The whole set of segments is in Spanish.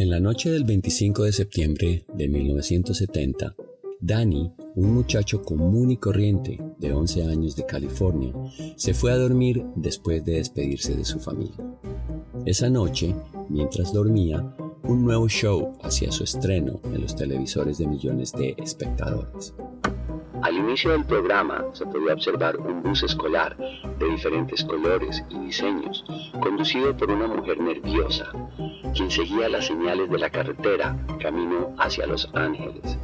En la noche del 25 de septiembre de 1970, Danny, un muchacho común y corriente de 11 años de California, se fue a dormir después de despedirse de su familia. Esa noche, mientras dormía, un nuevo show hacía su estreno en los televisores de millones de espectadores. Al inicio del programa se podía observar un bus escolar de diferentes colores y diseños, conducido por una mujer nerviosa, quien seguía las señales de la carretera camino hacia Los Ángeles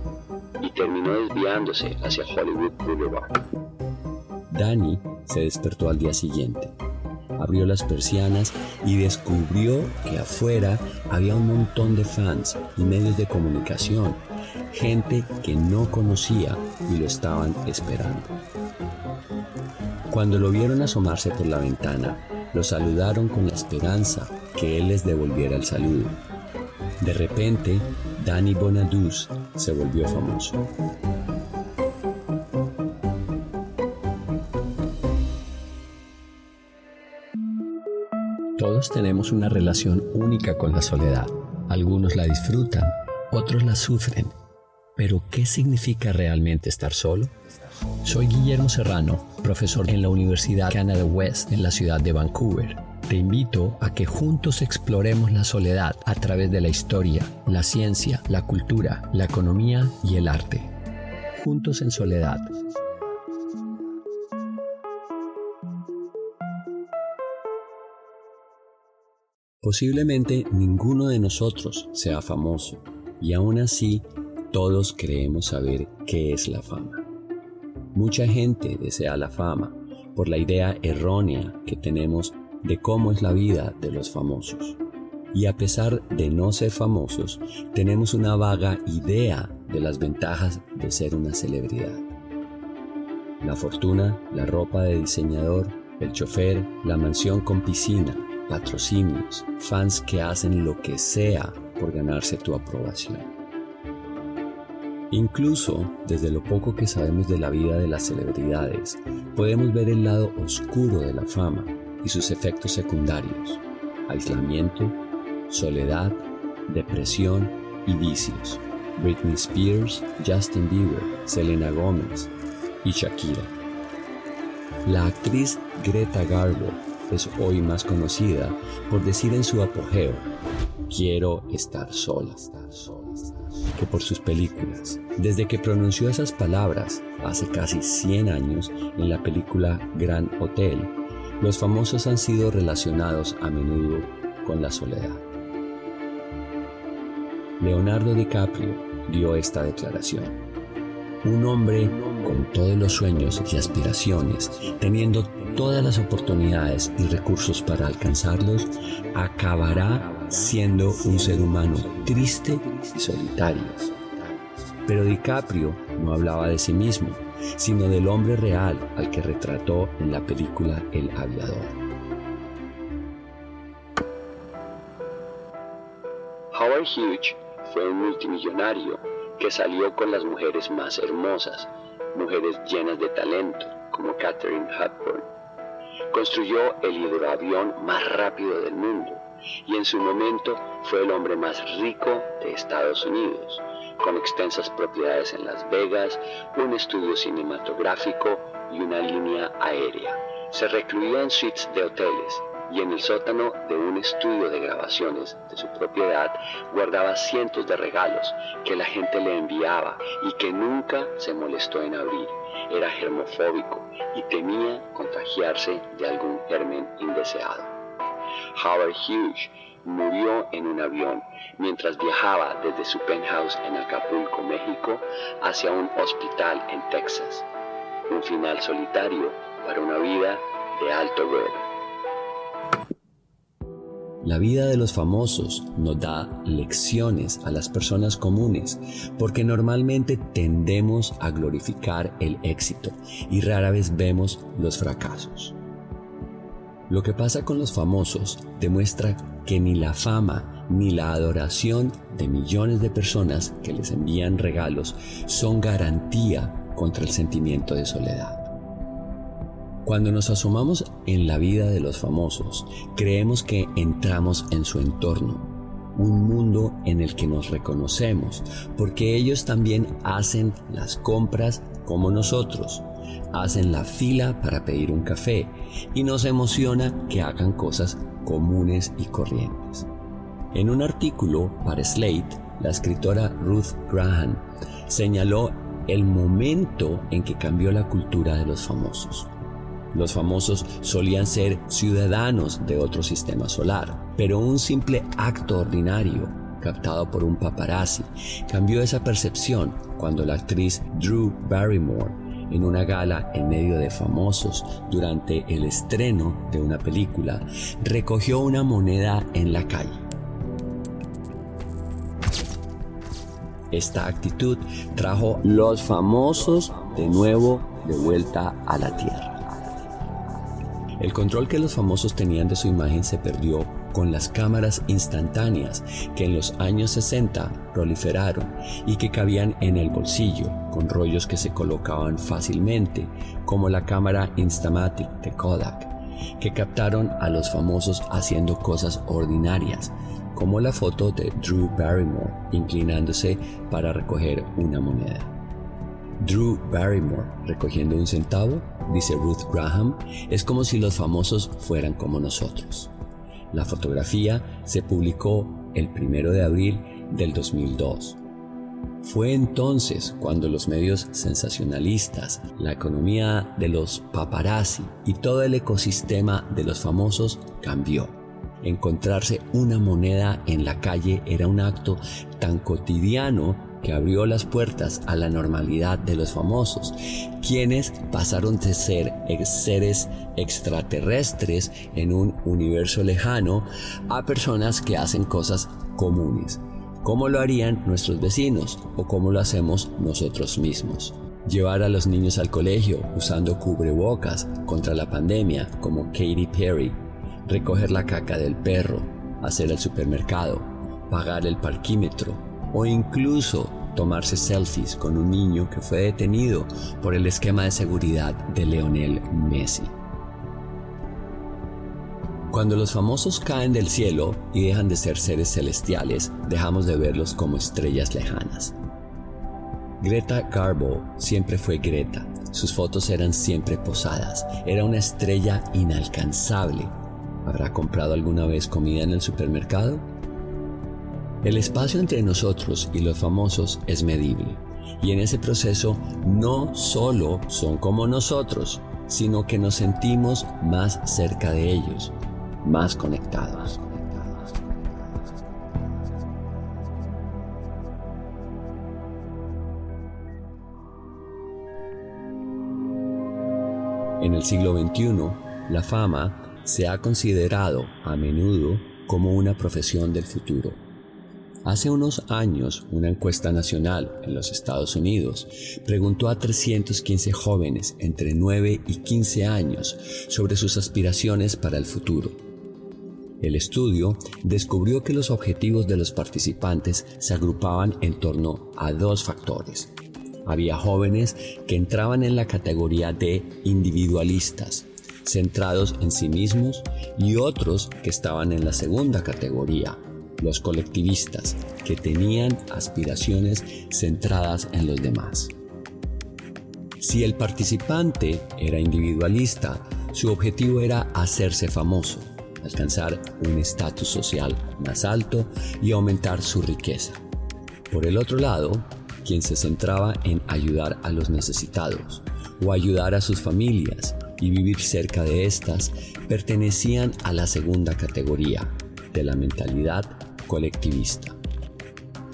y terminó desviándose hacia Hollywood Boulevard. Danny se despertó al día siguiente, abrió las persianas y descubrió que afuera había un montón de fans y medios de comunicación gente que no conocía y lo estaban esperando. Cuando lo vieron asomarse por la ventana, lo saludaron con la esperanza que él les devolviera el saludo. De repente, Danny Bonadus se volvió famoso. Todos tenemos una relación única con la soledad. Algunos la disfrutan, otros la sufren pero, ¿qué significa realmente estar solo? Soy Guillermo Serrano, profesor en la Universidad Canada West en la ciudad de Vancouver. Te invito a que juntos exploremos la soledad a través de la historia, la ciencia, la cultura, la economía y el arte. Juntos en soledad. Posiblemente ninguno de nosotros sea famoso y aún así todos creemos saber qué es la fama. Mucha gente desea la fama por la idea errónea que tenemos de cómo es la vida de los famosos. Y a pesar de no ser famosos, tenemos una vaga idea de las ventajas de ser una celebridad. La fortuna, la ropa de diseñador, el chofer, la mansión con piscina, patrocinios, fans que hacen lo que sea por ganarse tu aprobación. Incluso desde lo poco que sabemos de la vida de las celebridades, podemos ver el lado oscuro de la fama y sus efectos secundarios, aislamiento, soledad, depresión y vicios. Britney Spears, Justin Bieber, Selena Gomez y Shakira. La actriz Greta Garbo es hoy más conocida por decir en su apogeo, quiero estar sola. Estar sola que por sus películas. Desde que pronunció esas palabras hace casi 100 años en la película Gran Hotel, los famosos han sido relacionados a menudo con la soledad. Leonardo DiCaprio dio esta declaración. Un hombre con todos los sueños y aspiraciones, teniendo todas las oportunidades y recursos para alcanzarlos, acabará siendo un ser humano triste y solitario. Pero DiCaprio no hablaba de sí mismo, sino del hombre real al que retrató en la película El aviador. Howard Hughes fue un multimillonario que salió con las mujeres más hermosas, mujeres llenas de talento, como Catherine Hepburn. Construyó el hidroavión más rápido del mundo y en su momento fue el hombre más rico de Estados Unidos, con extensas propiedades en Las Vegas, un estudio cinematográfico y una línea aérea. Se recluía en suites de hoteles y en el sótano de un estudio de grabaciones de su propiedad guardaba cientos de regalos que la gente le enviaba y que nunca se molestó en abrir. Era germofóbico y temía contagiarse de algún germen indeseado. Howard Hughes murió en un avión mientras viajaba desde su penthouse en Acapulco, México, hacia un hospital en Texas. Un final solitario para una vida de alto vuelo. La vida de los famosos nos da lecciones a las personas comunes porque normalmente tendemos a glorificar el éxito y rara vez vemos los fracasos. Lo que pasa con los famosos demuestra que ni la fama ni la adoración de millones de personas que les envían regalos son garantía contra el sentimiento de soledad. Cuando nos asomamos en la vida de los famosos, creemos que entramos en su entorno, un mundo en el que nos reconocemos, porque ellos también hacen las compras como nosotros, hacen la fila para pedir un café y nos emociona que hagan cosas comunes y corrientes. En un artículo para Slate, la escritora Ruth Graham señaló el momento en que cambió la cultura de los famosos. Los famosos solían ser ciudadanos de otro sistema solar, pero un simple acto ordinario captado por un paparazzi cambió esa percepción cuando la actriz Drew Barrymore en una gala en medio de famosos durante el estreno de una película, recogió una moneda en la calle. Esta actitud trajo los famosos de nuevo de vuelta a la tierra. El control que los famosos tenían de su imagen se perdió con las cámaras instantáneas que en los años 60 proliferaron y que cabían en el bolsillo, con rollos que se colocaban fácilmente, como la cámara Instamatic de Kodak, que captaron a los famosos haciendo cosas ordinarias, como la foto de Drew Barrymore inclinándose para recoger una moneda. Drew Barrymore recogiendo un centavo, dice Ruth Graham, es como si los famosos fueran como nosotros. La fotografía se publicó el 1 de abril del 2002. Fue entonces cuando los medios sensacionalistas, la economía de los paparazzi y todo el ecosistema de los famosos cambió. Encontrarse una moneda en la calle era un acto tan cotidiano que abrió las puertas a la normalidad de los famosos, quienes pasaron de ser seres extraterrestres en un universo lejano a personas que hacen cosas comunes, como lo harían nuestros vecinos o como lo hacemos nosotros mismos. Llevar a los niños al colegio usando cubrebocas contra la pandemia como Katy Perry, recoger la caca del perro, hacer el supermercado, pagar el parquímetro, o incluso tomarse selfies con un niño que fue detenido por el esquema de seguridad de Leonel Messi. Cuando los famosos caen del cielo y dejan de ser seres celestiales, dejamos de verlos como estrellas lejanas. Greta Garbo siempre fue Greta. Sus fotos eran siempre posadas. Era una estrella inalcanzable. ¿Habrá comprado alguna vez comida en el supermercado? El espacio entre nosotros y los famosos es medible. Y en ese proceso no solo son como nosotros, sino que nos sentimos más cerca de ellos, más conectados. En el siglo XXI, la fama se ha considerado a menudo como una profesión del futuro Hace unos años, una encuesta nacional en los Estados Unidos preguntó a 315 jóvenes entre 9 y 15 años sobre sus aspiraciones para el futuro. El estudio descubrió que los objetivos de los participantes se agrupaban en torno a dos factores. Había jóvenes que entraban en la categoría de individualistas, centrados en sí mismos, y otros que estaban en la segunda categoría, los colectivistas, que tenían aspiraciones centradas en los demás. Si el participante era individualista, su objetivo era hacerse famoso, alcanzar un estatus social más alto y aumentar su riqueza. Por el otro lado, quien se centraba en ayudar a los necesitados o ayudar a sus familias y vivir cerca de estas, pertenecían a la segunda categoría, de la mentalidad colectivista.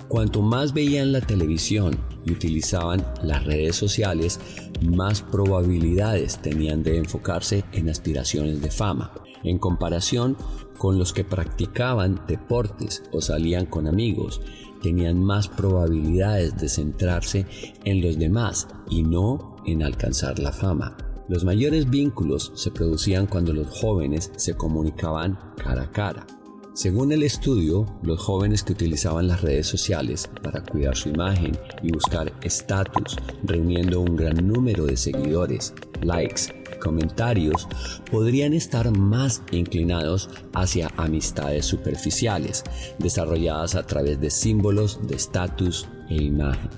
Cuanto más veían la televisión y utilizaban las redes sociales, más probabilidades tenían de enfocarse en aspiraciones de fama, en comparación con los que practicaban deportes o salían con amigos, tenían más probabilidades de centrarse en los demás y no en alcanzar la fama. Los mayores vínculos se producían cuando los jóvenes se comunicaban cara a cara. Según el estudio, los jóvenes que utilizaban las redes sociales para cuidar su imagen y buscar estatus, reuniendo un gran número de seguidores, likes comentarios, podrían estar más inclinados hacia amistades superficiales, desarrolladas a través de símbolos de estatus e imagen.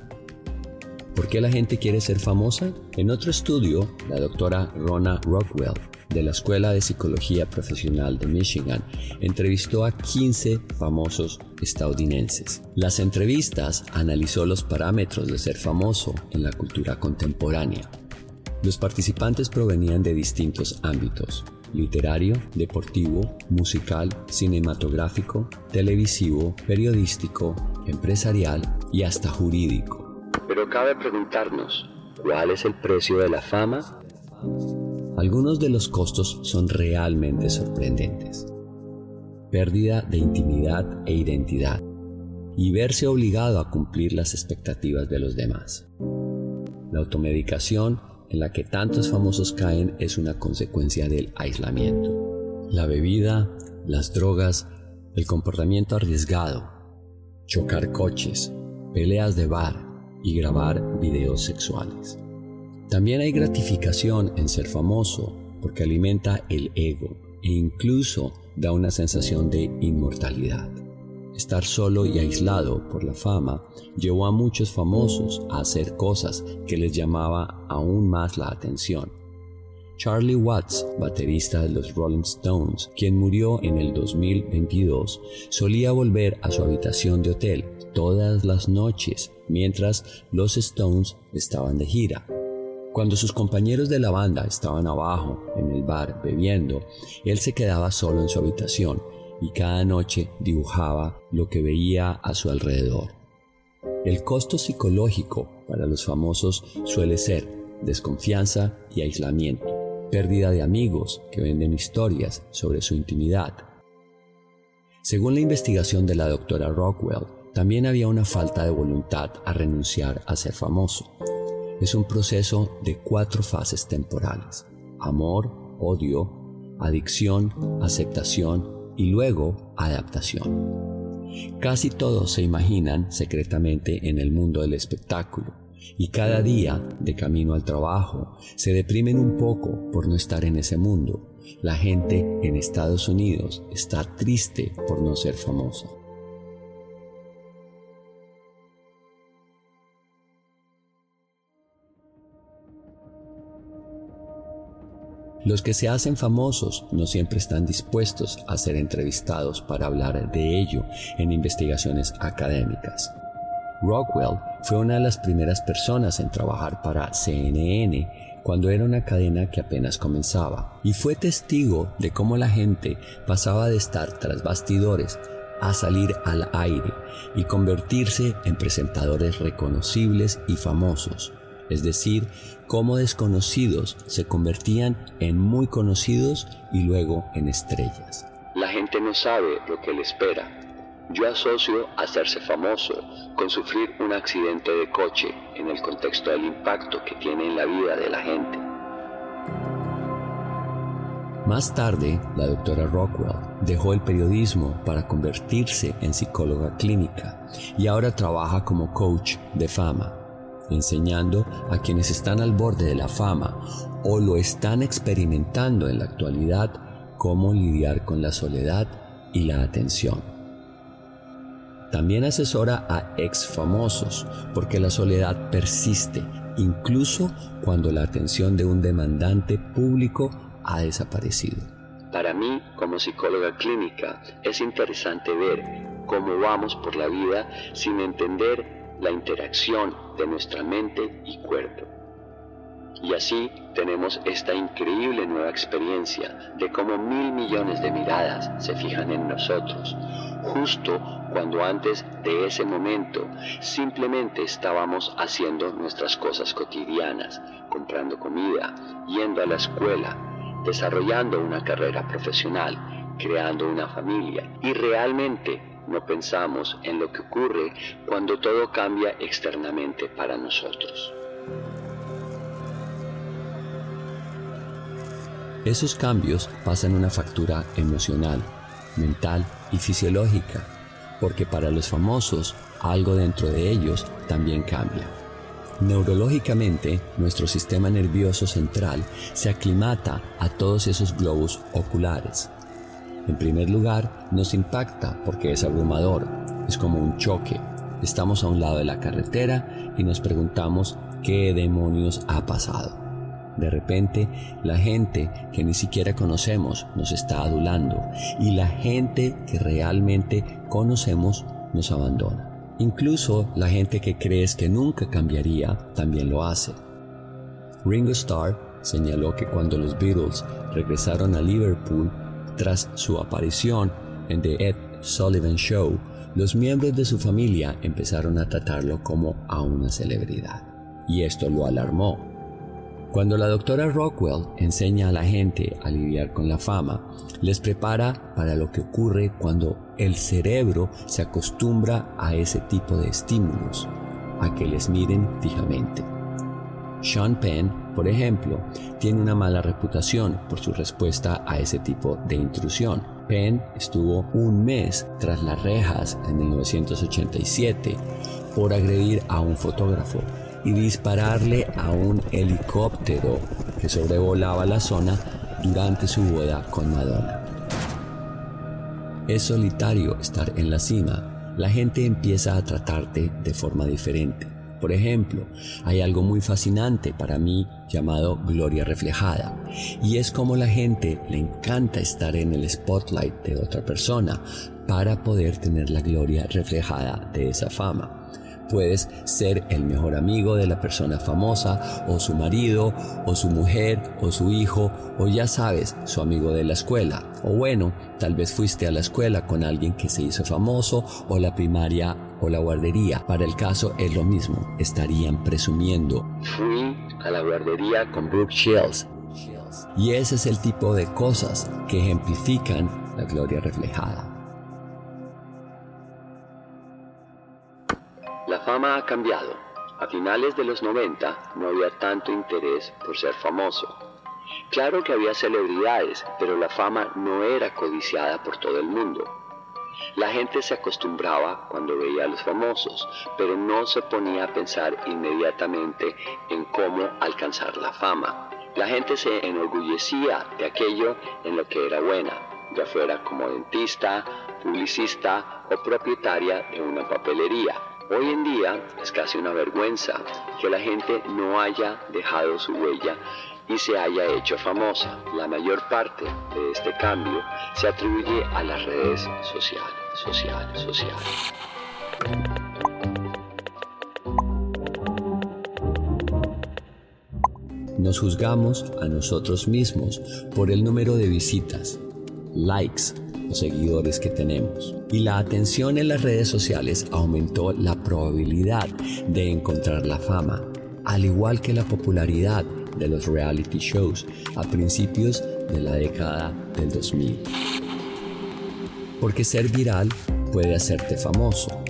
¿Por qué la gente quiere ser famosa? En otro estudio, la doctora Rona Rockwell de la Escuela de Psicología Profesional de Michigan entrevistó a 15 famosos estadounidenses. Las entrevistas analizó los parámetros de ser famoso en la cultura contemporánea. Los participantes provenían de distintos ámbitos, literario, deportivo, musical, cinematográfico, televisivo, periodístico, empresarial y hasta jurídico. Pero cabe preguntarnos, ¿cuál es el precio de la fama? Algunos de los costos son realmente sorprendentes. Pérdida de intimidad e identidad y verse obligado a cumplir las expectativas de los demás. La automedicación en la que tantos famosos caen es una consecuencia del aislamiento. La bebida, las drogas, el comportamiento arriesgado, chocar coches, peleas de bar y grabar videos sexuales. También hay gratificación en ser famoso porque alimenta el ego e incluso da una sensación de inmortalidad. Estar solo y aislado por la fama llevó a muchos famosos a hacer cosas que les llamaba aún más la atención. Charlie Watts, baterista de los Rolling Stones, quien murió en el 2022, solía volver a su habitación de hotel todas las noches mientras los Stones estaban de gira. Cuando sus compañeros de la banda estaban abajo en el bar bebiendo, él se quedaba solo en su habitación y cada noche dibujaba lo que veía a su alrededor. El costo psicológico para los famosos suele ser desconfianza y aislamiento, pérdida de amigos que venden historias sobre su intimidad. Según la investigación de la doctora Rockwell, también había una falta de voluntad a renunciar a ser famoso es un proceso de cuatro fases temporales. Amor, odio, adicción, aceptación y luego adaptación. Casi todos se imaginan secretamente en el mundo del espectáculo y cada día, de camino al trabajo, se deprimen un poco por no estar en ese mundo. La gente en Estados Unidos está triste por no ser famosa. Los que se hacen famosos no siempre están dispuestos a ser entrevistados para hablar de ello en investigaciones académicas. Rockwell fue una de las primeras personas en trabajar para CNN cuando era una cadena que apenas comenzaba y fue testigo de cómo la gente pasaba de estar tras bastidores a salir al aire y convertirse en presentadores reconocibles y famosos es decir, cómo desconocidos se convertían en muy conocidos y luego en estrellas. La gente no sabe lo que le espera. Yo asocio hacerse famoso con sufrir un accidente de coche en el contexto del impacto que tiene en la vida de la gente. Más tarde, la doctora Rockwell dejó el periodismo para convertirse en psicóloga clínica y ahora trabaja como coach de fama enseñando a quienes están al borde de la fama o lo están experimentando en la actualidad cómo lidiar con la soledad y la atención. También asesora a ex famosos porque la soledad persiste incluso cuando la atención de un demandante público ha desaparecido. Para mí, como psicóloga clínica, es interesante ver cómo vamos por la vida sin entender la interacción de nuestra mente y cuerpo. Y así tenemos esta increíble nueva experiencia de cómo mil millones de miradas se fijan en nosotros, justo cuando antes de ese momento simplemente estábamos haciendo nuestras cosas cotidianas, comprando comida, yendo a la escuela, desarrollando una carrera profesional, creando una familia y realmente no pensamos en lo que ocurre cuando todo cambia externamente para nosotros. Esos cambios pasan una factura emocional, mental y fisiológica, porque para los famosos algo dentro de ellos también cambia. Neurológicamente, nuestro sistema nervioso central se aclimata a todos esos globos oculares. En primer lugar, nos impacta porque es abrumador, es como un choque. Estamos a un lado de la carretera y nos preguntamos qué demonios ha pasado. De repente, la gente que ni siquiera conocemos nos está adulando y la gente que realmente conocemos nos abandona. Incluso la gente que crees que nunca cambiaría también lo hace. Ringo Starr señaló que cuando los Beatles regresaron a Liverpool tras su aparición en The Ed Sullivan Show, los miembros de su familia empezaron a tratarlo como a una celebridad. Y esto lo alarmó cuando la doctora Rockwell enseña a la gente a lidiar con la fama, les prepara para lo que ocurre cuando el cerebro se acostumbra a ese tipo de estímulos, a que les miren fijamente. Sean Penn, por ejemplo, tiene una mala reputación por su respuesta a ese tipo de intrusión. Penn estuvo un mes tras las rejas en 1987 por agredir a un fotógrafo y dispararle a un helicóptero que sobrevolaba la zona durante su boda con Madonna. Es solitario estar en la cima. La gente empieza a tratarte de forma diferente. Por ejemplo, hay algo muy fascinante para mí llamado gloria reflejada, y es como la gente le encanta estar en el spotlight de otra persona para poder tener la gloria reflejada de esa fama. Puedes ser el mejor amigo de la persona famosa, o su marido, o su mujer, o su hijo, o ya sabes, su amigo de la escuela. O bueno, tal vez fuiste a la escuela con alguien que se hizo famoso, o la primaria o la guardería. Para el caso es lo mismo, estarían presumiendo. Fui a la guardería con Brooke Shields. Y ese es el tipo de cosas que ejemplifican la gloria reflejada. La fama ha cambiado. A finales de los 90 no había tanto interés por ser famoso. Claro que había celebridades, pero la fama no era codiciada por todo el mundo. La gente se acostumbraba cuando veía a los famosos, pero no se ponía a pensar inmediatamente en cómo alcanzar la fama. La gente se enorgullecía de aquello en lo que era buena, ya fuera como dentista, publicista o propietaria de una papelería. Hoy en día es casi una vergüenza que la gente no haya dejado su huella y se haya hecho famosa. La mayor parte de este cambio se atribuye a las redes sociales, sociales, sociales. Nos juzgamos a nosotros mismos por el número de visitas, likes, seguidores que tenemos. Y la atención en las redes sociales aumentó la probabilidad de encontrar la fama, al igual que la popularidad de los reality shows a principios de la década del 2000. Porque ser viral puede hacerte famoso.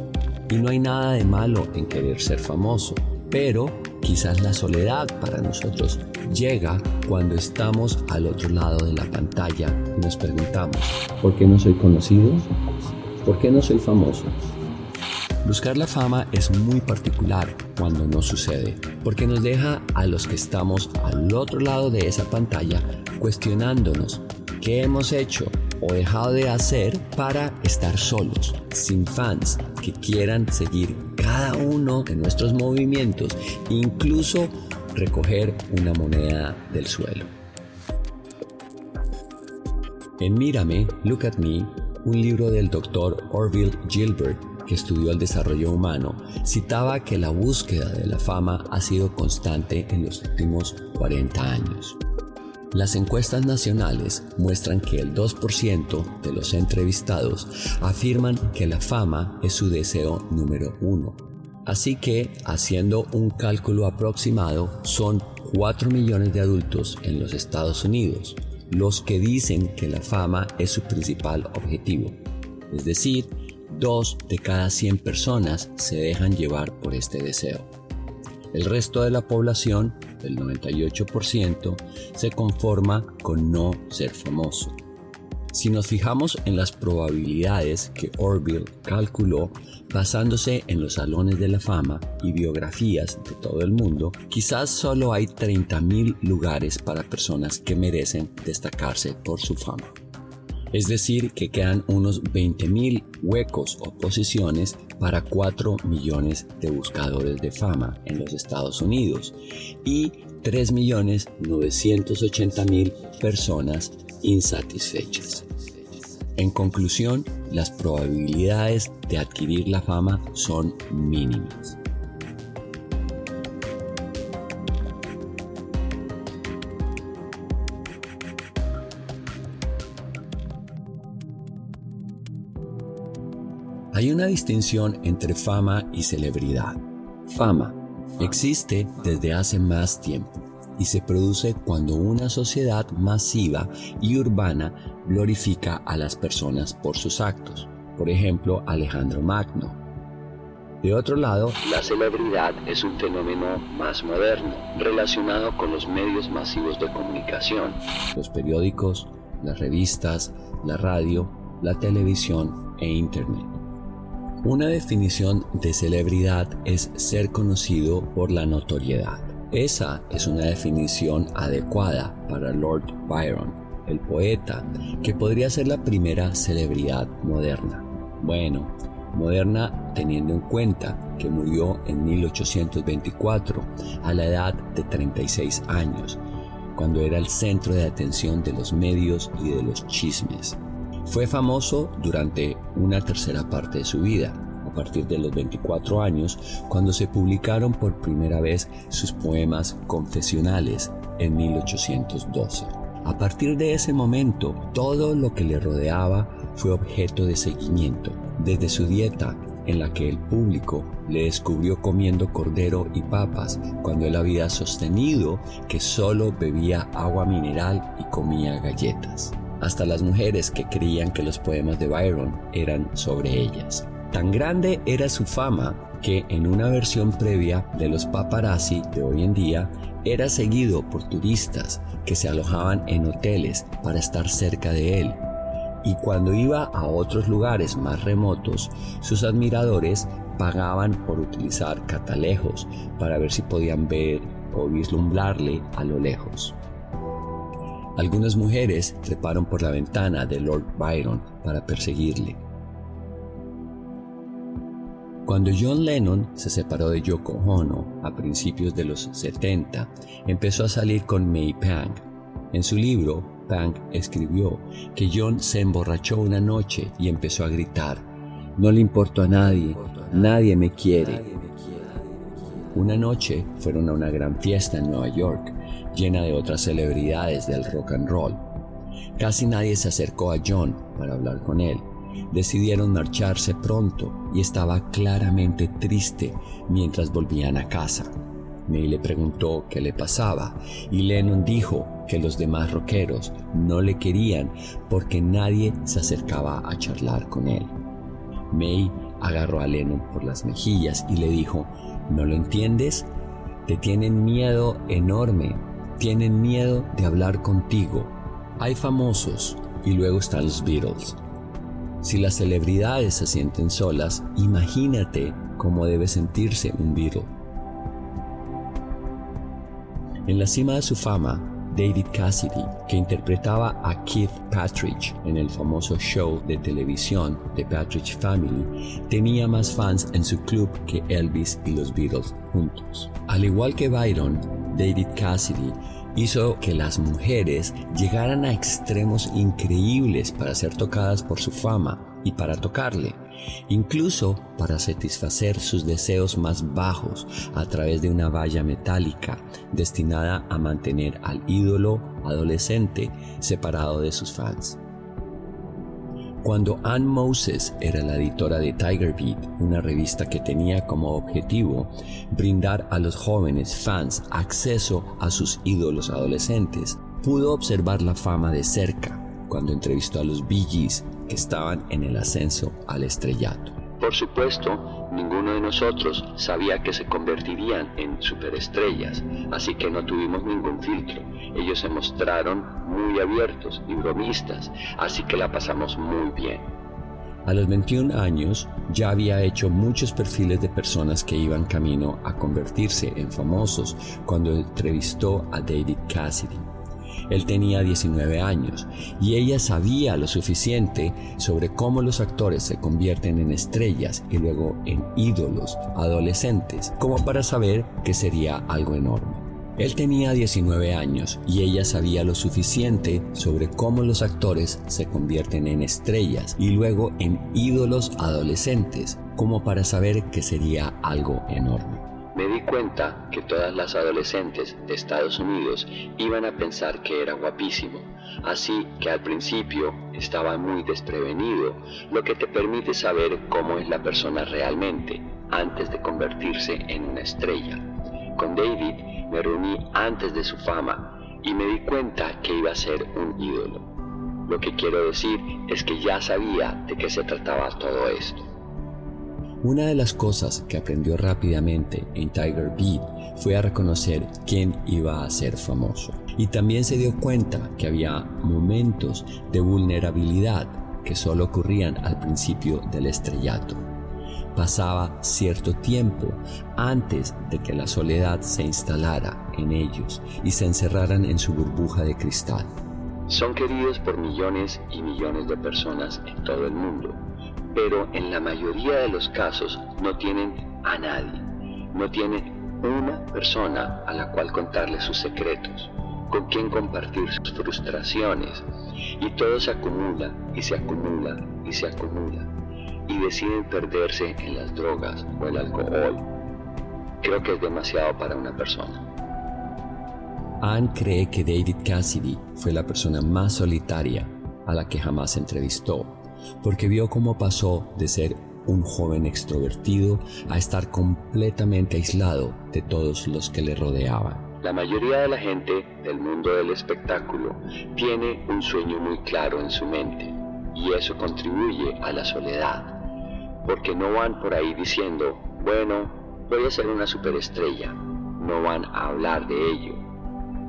Y no hay nada de malo en querer ser famoso, pero quizás la soledad para nosotros llega cuando estamos al otro lado de la pantalla y nos preguntamos, ¿por qué no soy conocido? ¿Por qué no soy famoso? Buscar la fama es muy particular cuando no sucede, porque nos deja a los que estamos al otro lado de esa pantalla cuestionándonos qué hemos hecho o dejado de hacer para estar solos, sin fans que quieran seguir cada uno de nuestros movimientos, incluso recoger una moneda del suelo. En Mírame, Look at Me, un libro del doctor Orville Gilbert que estudió el desarrollo humano, citaba que la búsqueda de la fama ha sido constante en los últimos 40 años. Las encuestas nacionales muestran que el 2% de los entrevistados afirman que la fama es su deseo número uno Así que, haciendo un cálculo aproximado, son 4 millones de adultos en los Estados Unidos los que dicen que la fama es su principal objetivo. Es decir, dos de cada 100 personas se dejan llevar por este deseo. El resto de la población, el 98%, se conforma con no ser famoso. Si nos fijamos en las probabilidades que Orville calculó basándose en los salones de la fama y biografías de todo el mundo, quizás solo hay 30.000 lugares para personas que merecen destacarse por su fama. Es decir, que quedan unos 20.000 huecos o posiciones para 4 millones de buscadores de fama en los Estados Unidos y 3.980.000 personas insatisfechas. En conclusión, las probabilidades de adquirir la fama son mínimas. Hay una distinción entre fama y celebridad. Fama existe desde hace más tiempo y se produce cuando una sociedad masiva y urbana glorifica a las personas por sus actos. Por ejemplo, Alejandro Magno. De otro lado, la celebridad es un fenómeno más moderno, relacionado con los medios masivos de comunicación. Los periódicos, las revistas, la radio, la televisión e Internet. Una definición de celebridad es ser conocido por la notoriedad. Esa es una definición adecuada para Lord Byron, el poeta, que podría ser la primera celebridad moderna. Bueno, moderna teniendo en cuenta que murió en 1824 a la edad de 36 años, cuando era el centro de atención de los medios y de los chismes. Fue famoso durante una tercera parte de su vida, a partir de los 24 años, cuando se publicaron por primera vez sus poemas confesionales en 1812. A partir de ese momento, todo lo que le rodeaba fue objeto de seguimiento, desde su dieta, en la que el público le descubrió comiendo cordero y papas cuando él había sostenido que solo bebía agua mineral y comía galletas, hasta las mujeres que creían que los poemas de Byron eran sobre ellas. Tan grande era su fama que en una versión previa de los paparazzi de hoy en día era seguido por turistas que se alojaban en hoteles para estar cerca de él. Y cuando iba a otros lugares más remotos, sus admiradores pagaban por utilizar catalejos para ver si podían ver o vislumbrarle a lo lejos. Algunas mujeres treparon por la ventana de Lord Byron para perseguirle. Cuando John Lennon se separó de Yoko Ono a principios de los 70, empezó a salir con May Pang. En su libro, Pang escribió que John se emborrachó una noche y empezó a gritar, no le importo a nadie, nadie me quiere. Una noche fueron a una gran fiesta en Nueva York, llena de otras celebridades del rock and roll. Casi nadie se acercó a John para hablar con él decidieron marcharse pronto y estaba claramente triste mientras volvían a casa. May le preguntó qué le pasaba y Lennon dijo que los demás rockeros no le querían porque nadie se acercaba a charlar con él. May agarró a Lennon por las mejillas y le dijo, ¿no lo entiendes? Te tienen miedo enorme, tienen miedo de hablar contigo. Hay famosos y luego están los Beatles. Si las celebridades se sienten solas, imagínate cómo debe sentirse un Beatle. En la cima de su fama, David Cassidy, que interpretaba a Keith Patridge en el famoso show de televisión The Patridge Family, tenía más fans en su club que Elvis y los Beatles juntos. Al igual que Byron, David Cassidy hizo que las mujeres llegaran a extremos increíbles para ser tocadas por su fama y para tocarle, incluso para satisfacer sus deseos más bajos a través de una valla metálica destinada a mantener al ídolo adolescente separado de sus fans. Cuando Ann Moses era la editora de Tiger Beat, una revista que tenía como objetivo brindar a los jóvenes fans acceso a sus ídolos adolescentes, pudo observar la fama de cerca cuando entrevistó a los Bee Gees que estaban en el ascenso al estrellato. Por supuesto, ninguno de nosotros sabía que se convertirían en superestrellas, así que no tuvimos ningún filtro. Ellos se mostraron muy abiertos y bromistas, así que la pasamos muy bien. A los 21 años ya había hecho muchos perfiles de personas que iban camino a convertirse en famosos cuando entrevistó a David Cassidy. Él tenía 19 años y ella sabía lo suficiente sobre cómo los actores se convierten en estrellas y luego en ídolos adolescentes, como para saber que sería algo enorme. Él tenía 19 años y ella sabía lo suficiente sobre cómo los actores se convierten en estrellas y luego en ídolos adolescentes, como para saber que sería algo enorme me di cuenta que todas las adolescentes de Estados Unidos iban a pensar que era guapísimo, así que al principio estaba muy desprevenido, lo que te permite saber cómo es la persona realmente antes de convertirse en una estrella. Con David me reuní antes de su fama y me di cuenta que iba a ser un ídolo. Lo que quiero decir es que ya sabía de qué se trataba todo esto. Una de las cosas que aprendió rápidamente en Tiger Beat fue a reconocer quién iba a ser famoso. Y también se dio cuenta que había momentos de vulnerabilidad que solo ocurrían al principio del estrellato. Pasaba cierto tiempo antes de que la soledad se instalara en ellos y se encerraran en su burbuja de cristal. Son queridos por millones y millones de personas en todo el mundo pero en la mayoría de los casos no tienen a nadie, no tienen una persona a la cual contarle sus secretos, con quien compartir sus frustraciones, y todo se acumula y se acumula y se acumula, y deciden perderse en las drogas o el alcohol. Creo que es demasiado para una persona. Anne cree que David Cassidy fue la persona más solitaria a la que jamás entrevistó porque vio cómo pasó de ser un joven extrovertido a estar completamente aislado de todos los que le rodeaban. La mayoría de la gente del mundo del espectáculo tiene un sueño muy claro en su mente y eso contribuye a la soledad, porque no van por ahí diciendo, bueno, voy a ser una superestrella, no van a hablar de ello,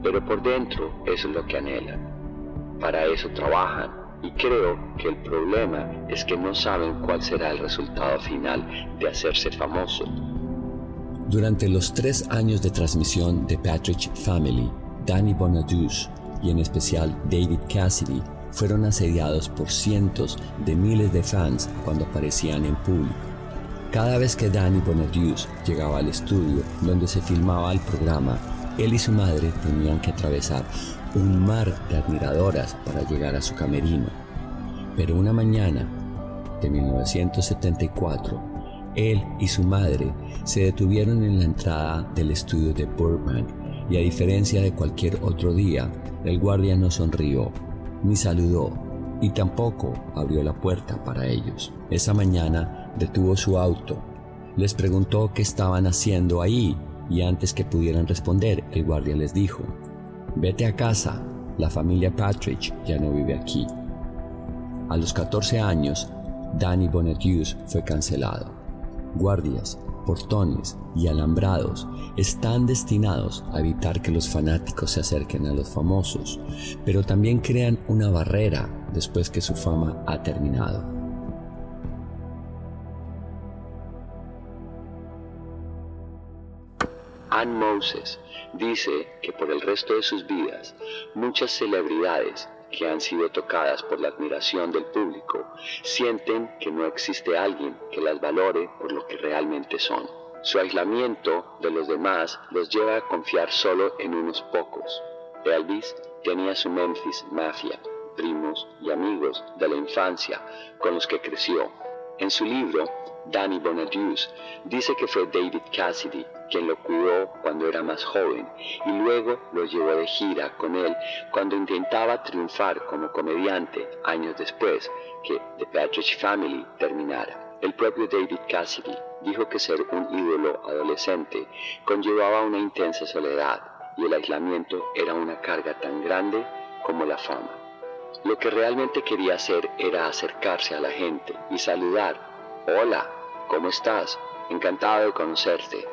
pero por dentro eso es lo que anhelan. Para eso trabajan y creo que el problema es que no saben cuál será el resultado final de hacerse famoso. Durante los tres años de transmisión de Patrick Family, Danny Bonaduce y en especial David Cassidy fueron asediados por cientos de miles de fans cuando aparecían en público. Cada vez que Danny Bonaduce llegaba al estudio donde se filmaba el programa, él y su madre tenían que atravesar un mar de admiradoras para llegar a su camerino. Pero una mañana de 1974, él y su madre se detuvieron en la entrada del estudio de Burbank y a diferencia de cualquier otro día, el guardia no sonrió, ni saludó, y tampoco abrió la puerta para ellos. Esa mañana detuvo su auto, les preguntó qué estaban haciendo ahí y antes que pudieran responder, el guardia les dijo, Vete a casa, la familia Patrick ya no vive aquí. A los 14 años, Danny Hughes fue cancelado. Guardias, portones y alambrados están destinados a evitar que los fanáticos se acerquen a los famosos, pero también crean una barrera después que su fama ha terminado. Ann Moses dice que por el resto de sus vidas, muchas celebridades que han sido tocadas por la admiración del público sienten que no existe alguien que las valore por lo que realmente son. Su aislamiento de los demás los lleva a confiar solo en unos pocos. Elvis tenía su Memphis Mafia, primos y amigos de la infancia con los que creció. En su libro, Danny Bonaduce dice que fue David Cassidy quien lo cuidó cuando era más joven y luego lo llevó de gira con él cuando intentaba triunfar como comediante años después que The Partridge Family terminara. El propio David Cassidy dijo que ser un ídolo adolescente conllevaba una intensa soledad y el aislamiento era una carga tan grande como la fama. Lo que realmente quería hacer era acercarse a la gente y saludar Hola, ¿cómo estás? Encantado de conocerte.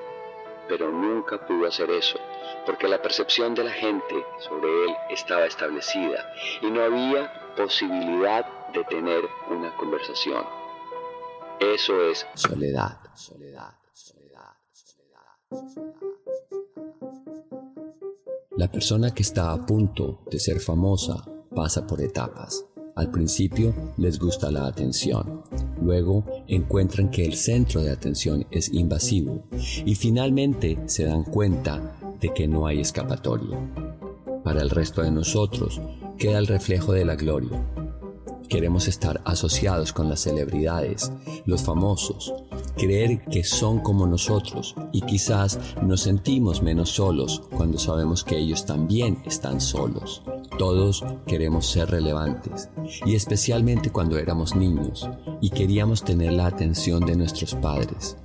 Pero nunca pudo hacer eso, porque la percepción de la gente sobre él estaba establecida y no había posibilidad de tener una conversación. Eso es soledad, soledad, soledad, soledad. La persona que está a punto de ser famosa pasa por etapas. Al principio les gusta la atención, luego encuentran que el centro de atención es invasivo y finalmente se dan cuenta de que no hay escapatoria. Para el resto de nosotros queda el reflejo de la gloria, Queremos estar asociados con las celebridades, los famosos, creer que son como nosotros y quizás nos sentimos menos solos cuando sabemos que ellos también están solos. Todos queremos ser relevantes y especialmente cuando éramos niños y queríamos tener la atención de nuestros padres.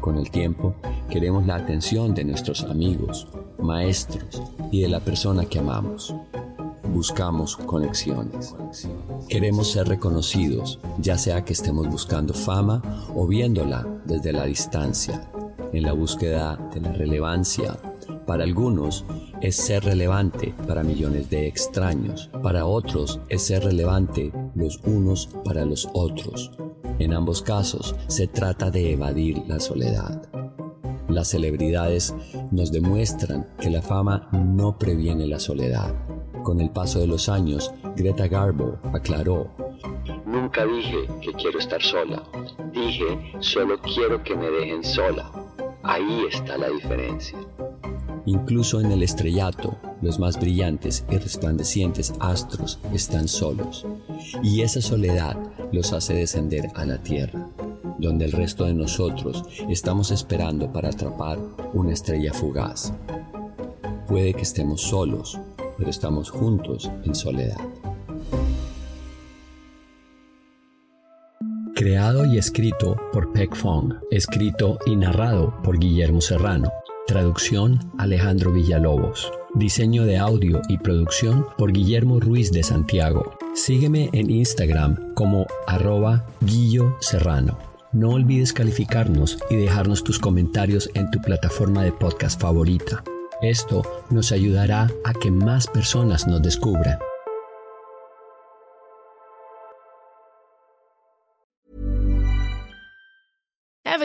Con el tiempo queremos la atención de nuestros amigos, maestros y de la persona que amamos buscamos conexiones. Queremos ser reconocidos, ya sea que estemos buscando fama o viéndola desde la distancia. En la búsqueda de la relevancia, para algunos es ser relevante para millones de extraños, para otros es ser relevante los unos para los otros. En ambos casos se trata de evadir la soledad. Las celebridades nos demuestran que la fama no previene la soledad. Con el paso de los años, Greta Garbo aclaró, Nunca dije que quiero estar sola, dije solo quiero que me dejen sola. Ahí está la diferencia. Incluso en el estrellato, los más brillantes y resplandecientes astros están solos, y esa soledad los hace descender a la tierra, donde el resto de nosotros estamos esperando para atrapar una estrella fugaz. Puede que estemos solos, pero estamos juntos en soledad. Creado y escrito por Peck Fong, escrito y narrado por Guillermo Serrano. Traducción Alejandro Villalobos. Diseño de audio y producción por Guillermo Ruiz de Santiago. Sígueme en Instagram como arroba Guillo Serrano. No olvides calificarnos y dejarnos tus comentarios en tu plataforma de podcast favorita. Esto nos ayudará a que más personas nos descubran.